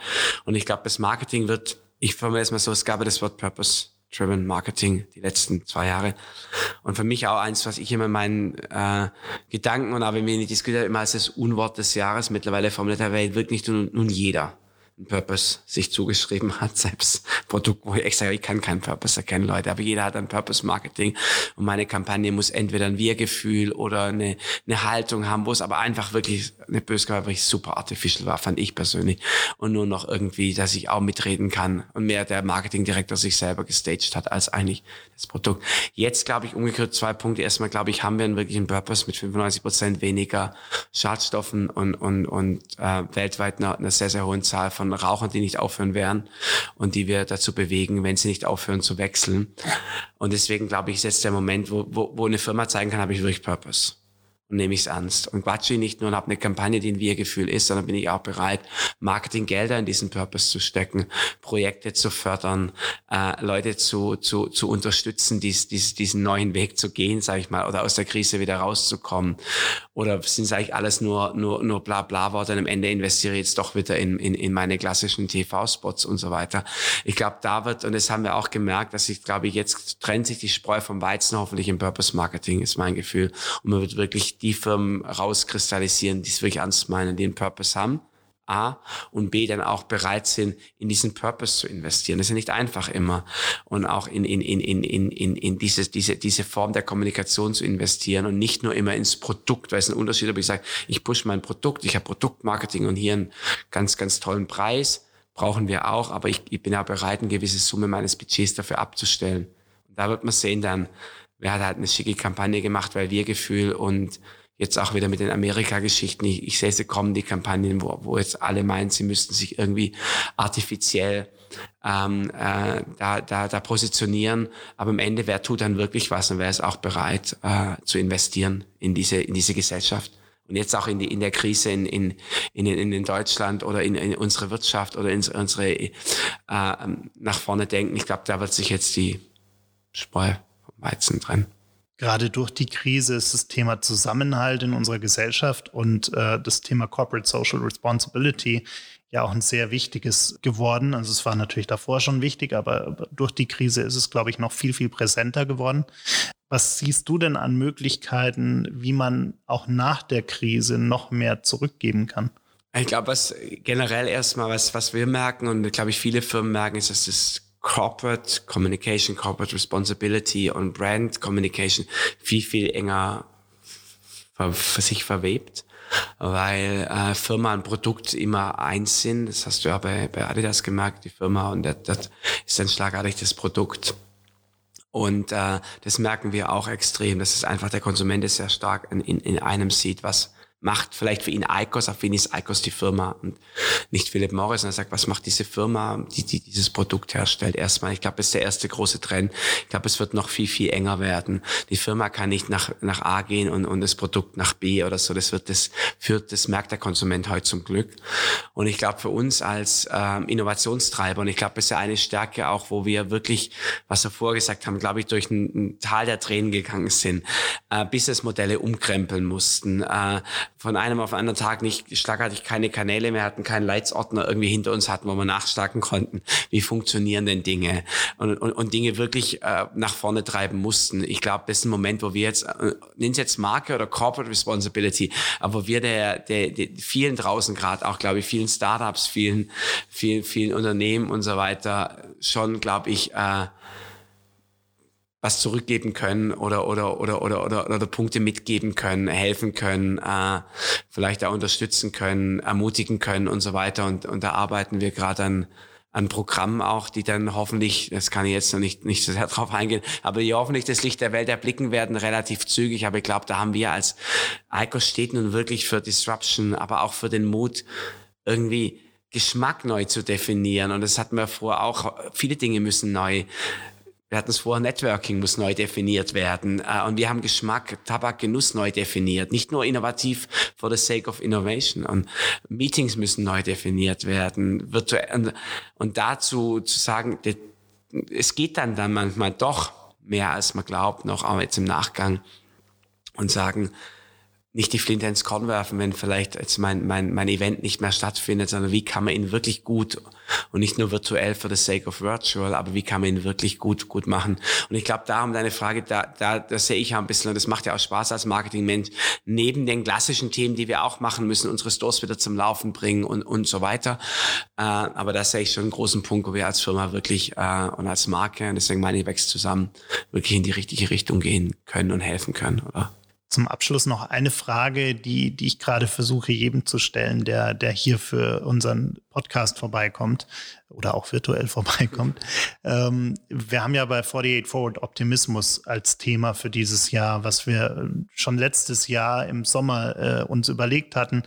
Und ich glaube, das Marketing wird, ich formuliere es mal so, es gab das Wort Purpose. Driven Marketing die letzten zwei Jahre. Und für mich auch eins, was ich immer in meinen äh, Gedanken und auch wenn wir diskutiert immer als das Unwort des Jahres mittlerweile formuliert habe, weil wirklich nun, nun jeder Purpose sich zugeschrieben hat, selbst Produkt, wo ich extra, ich kann keinen Purpose erkennen, Leute, aber jeder hat ein Purpose Marketing und meine Kampagne muss entweder ein Wir-Gefühl oder eine, eine Haltung haben, wo es aber einfach wirklich eine Bösgabe wirklich super artificial war, fand ich persönlich und nur noch irgendwie, dass ich auch mitreden kann und mehr der Marketingdirektor sich selber gestaged hat als eigentlich das Produkt. Jetzt glaube ich umgekehrt zwei Punkte. Erstmal glaube ich, haben wir einen wirklichen Purpose mit 95 Prozent weniger Schadstoffen und, und, und äh, weltweit einer, einer sehr, sehr hohen Zahl von Rauchern, die nicht aufhören werden und die wir dazu bewegen, wenn sie nicht aufhören zu wechseln. Und deswegen glaube ich, ist jetzt der Moment, wo, wo, wo eine Firma zeigen kann, habe ich wirklich Purpose und nehme ich es ernst. Und quatsche nicht nur und habe eine Kampagne, die ein Wir-Gefühl ist, sondern bin ich auch bereit, Marketinggelder in diesen Purpose zu stecken, Projekte zu fördern, äh, Leute zu, zu, zu unterstützen, dies, dies, diesen neuen Weg zu gehen, sage ich mal, oder aus der Krise wieder rauszukommen. Oder sind es eigentlich alles nur, nur, nur bla bla Worte und am Ende investiere ich jetzt doch wieder in, in, in meine klassischen TV-Spots und so weiter. Ich glaube, da wird, und das haben wir auch gemerkt, dass ich glaube, jetzt trennt sich die Spreu vom Weizen hoffentlich im Purpose Marketing, ist mein Gefühl. Und man wird wirklich die Firmen rauskristallisieren, die es wirklich ernst meinen, die einen Purpose haben. A und B dann auch bereit sind, in diesen Purpose zu investieren. Das ist ja nicht einfach immer. Und auch in, in, in, in, in, in, in diese, diese, diese Form der Kommunikation zu investieren und nicht nur immer ins Produkt, weil es ein Unterschied, ob ich sage, ich push mein Produkt, ich habe Produktmarketing und hier einen ganz, ganz tollen Preis, brauchen wir auch, aber ich, ich bin ja bereit, eine gewisse Summe meines Budgets dafür abzustellen. Und da wird man sehen dann, wer hat halt eine schicke Kampagne gemacht, weil wir Gefühl und jetzt auch wieder mit den Amerika-Geschichten. Ich, ich sehe die Kampagnen, wo, wo jetzt alle meinen, sie müssten sich irgendwie artifiziell ähm, äh, da, da, da positionieren. Aber am Ende, wer tut dann wirklich was und wer ist auch bereit äh, zu investieren in diese, in diese Gesellschaft? Und jetzt auch in, die, in der Krise in, in, in, in Deutschland oder in, in unsere Wirtschaft oder in unsere äh, nach vorne denken. Ich glaube, da wird sich jetzt die Spreu Weizen drin. Gerade durch die Krise ist das Thema Zusammenhalt in unserer Gesellschaft und äh, das Thema Corporate Social Responsibility ja auch ein sehr wichtiges geworden. Also es war natürlich davor schon wichtig, aber durch die Krise ist es, glaube ich, noch viel, viel präsenter geworden. Was siehst du denn an Möglichkeiten, wie man auch nach der Krise noch mehr zurückgeben kann? Ich glaube, was generell erstmal, was, was wir merken und glaube ich viele Firmen merken, ist, dass das Corporate Communication, Corporate Responsibility und Brand Communication viel, viel enger für sich verwebt, weil äh, Firma und Produkt immer eins sind. Das hast du ja bei, bei Adidas gemerkt, die Firma, und das, das ist ein schlagartig Produkt. Und äh, das merken wir auch extrem, dass es einfach der Konsument ist sehr stark in, in, in einem sieht, was macht vielleicht für ihn Icos, für ihn ist Icos die Firma und nicht Philip Morris. Und er sagt, was macht diese Firma, die, die dieses Produkt herstellt? Erstmal, ich glaube, das ist der erste große Trend. Ich glaube, es wird noch viel, viel enger werden. Die Firma kann nicht nach, nach A gehen und, und das Produkt nach B oder so. Das wird das, führt, das merkt der Konsument heute zum Glück. Und ich glaube, für uns als ähm, Innovationstreiber, und ich glaube, das ist ja eine Stärke auch, wo wir wirklich, was wir vorgesagt haben, glaube ich, durch ein, ein Tal der Tränen gegangen sind, äh, Businessmodelle umkrempeln mussten, äh, von einem auf den anderen Tag nicht schlagartig keine Kanäle mehr hatten, keinen Leitsordner irgendwie hinter uns hatten, wo wir nachschlagen konnten. <laughs> Wie funktionieren denn Dinge? Und, und, und Dinge wirklich äh, nach vorne treiben mussten. Ich glaube, das ist ein Moment, wo wir jetzt, äh, nennen es jetzt Marke oder Corporate Responsibility, aber wir der, der, der vielen draußen gerade, auch glaube ich, vielen Startups, vielen, vielen, vielen Unternehmen und so weiter schon, glaube ich, äh, was zurückgeben können oder oder oder oder oder, oder Punkte mitgeben können, helfen können, äh, vielleicht auch unterstützen können, ermutigen können und so weiter. Und, und da arbeiten wir gerade an an Programmen auch, die dann hoffentlich, das kann ich jetzt noch nicht, nicht so sehr <laughs> drauf eingehen, aber die hoffentlich das Licht der Welt erblicken werden, relativ zügig. Aber ich glaube, da haben wir als ICOS steht nun wirklich für Disruption, aber auch für den Mut, irgendwie Geschmack neu zu definieren. Und das hatten wir vorher auch, viele Dinge müssen neu wir hatten es vorher, Networking muss neu definiert werden. Äh, und wir haben Geschmack, Tabakgenuss neu definiert. Nicht nur innovativ for the sake of innovation. Und Meetings müssen neu definiert werden. Virtuell. Und dazu zu sagen, es geht dann dann manchmal doch mehr, als man glaubt, noch auch jetzt im Nachgang. Und sagen, nicht die Flinte ins Korn werfen, wenn vielleicht jetzt mein, mein, mein Event nicht mehr stattfindet, sondern wie kann man ihn wirklich gut und nicht nur virtuell for the sake of virtual, aber wie kann man ihn wirklich gut, gut machen? Und ich glaube, darum deine Frage, da, da, das sehe ich ja ein bisschen, und das macht ja auch Spaß als Marketingmensch, neben den klassischen Themen, die wir auch machen müssen, unsere Stores wieder zum Laufen bringen und, und so weiter. Äh, aber da sehe ich schon einen großen Punkt, wo wir als Firma wirklich äh, und als Marke, und deswegen meine ich, wächst zusammen, wirklich in die richtige Richtung gehen können und helfen können, oder? Zum Abschluss noch eine Frage, die, die ich gerade versuche, jedem zu stellen, der, der hier für unseren Podcast vorbeikommt oder auch virtuell <laughs> vorbeikommt. Ähm, wir haben ja bei 48 Forward Optimismus als Thema für dieses Jahr, was wir schon letztes Jahr im Sommer äh, uns überlegt hatten,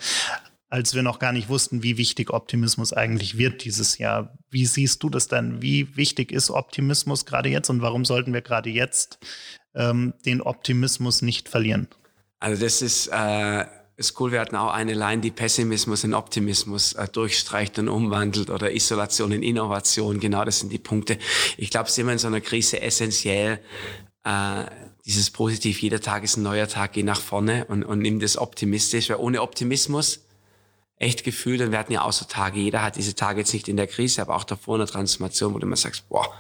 als wir noch gar nicht wussten, wie wichtig Optimismus eigentlich wird dieses Jahr. Wie siehst du das denn? Wie wichtig ist Optimismus gerade jetzt und warum sollten wir gerade jetzt ähm, den Optimismus nicht verlieren. Also das ist, äh, ist cool. Wir hatten auch eine Line, die Pessimismus in Optimismus äh, durchstreicht und umwandelt oder Isolation in Innovation. Genau das sind die Punkte. Ich glaube, es ist immer in so einer Krise essentiell, äh, dieses Positiv, jeder Tag ist ein neuer Tag, geh nach vorne und, und nimm das optimistisch, weil ohne Optimismus echt gefühlt, und wir hatten ja auch so Tage, jeder hat diese Tage jetzt nicht in der Krise, aber auch davor in der Transformation, wo du immer sagst, boah,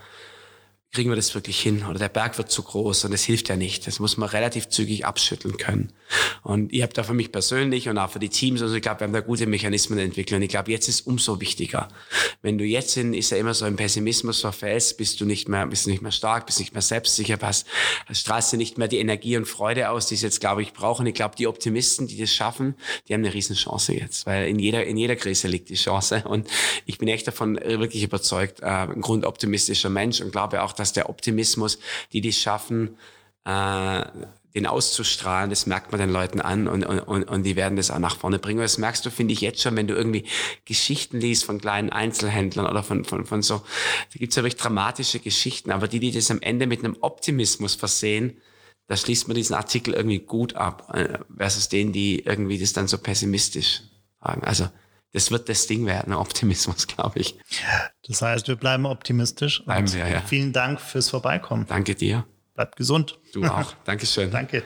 kriegen wir das wirklich hin oder der Berg wird zu groß und es hilft ja nicht. Das muss man relativ zügig abschütteln können. Und ich habe da für mich persönlich und auch für die Teams, also ich glaube, wir haben da gute Mechanismen entwickelt und ich glaube, jetzt ist umso wichtiger. Wenn du jetzt in, ist ja immer so ein Pessimismus verfällst, bist du nicht mehr, bist nicht mehr stark, bist nicht mehr selbstsicher, hast, strahlst du nicht mehr die Energie und Freude aus, die es jetzt, glaube ich, brauchen. Ich glaube, die Optimisten, die das schaffen, die haben eine riesen Chance jetzt, weil in jeder, in jeder Krise liegt die Chance und ich bin echt davon wirklich überzeugt, äh, ein grundoptimistischer Mensch und glaube auch, dass der Optimismus, die das schaffen, äh, den auszustrahlen, das merkt man den Leuten an und, und, und die werden das auch nach vorne bringen. Und das merkst du, finde ich, jetzt schon, wenn du irgendwie Geschichten liest von kleinen Einzelhändlern oder von, von, von so, da gibt's ja wirklich dramatische Geschichten, aber die, die das am Ende mit einem Optimismus versehen, da schließt man diesen Artikel irgendwie gut ab, äh, versus denen, die irgendwie das dann so pessimistisch sagen. Also das wird das Ding werden, <laughs> Optimismus, glaube ich. Das heißt, wir bleiben optimistisch. Bleiben wir, ja. Vielen Dank fürs Vorbeikommen. Danke dir. Bleibt gesund. Du auch. <laughs> Dankeschön. Danke.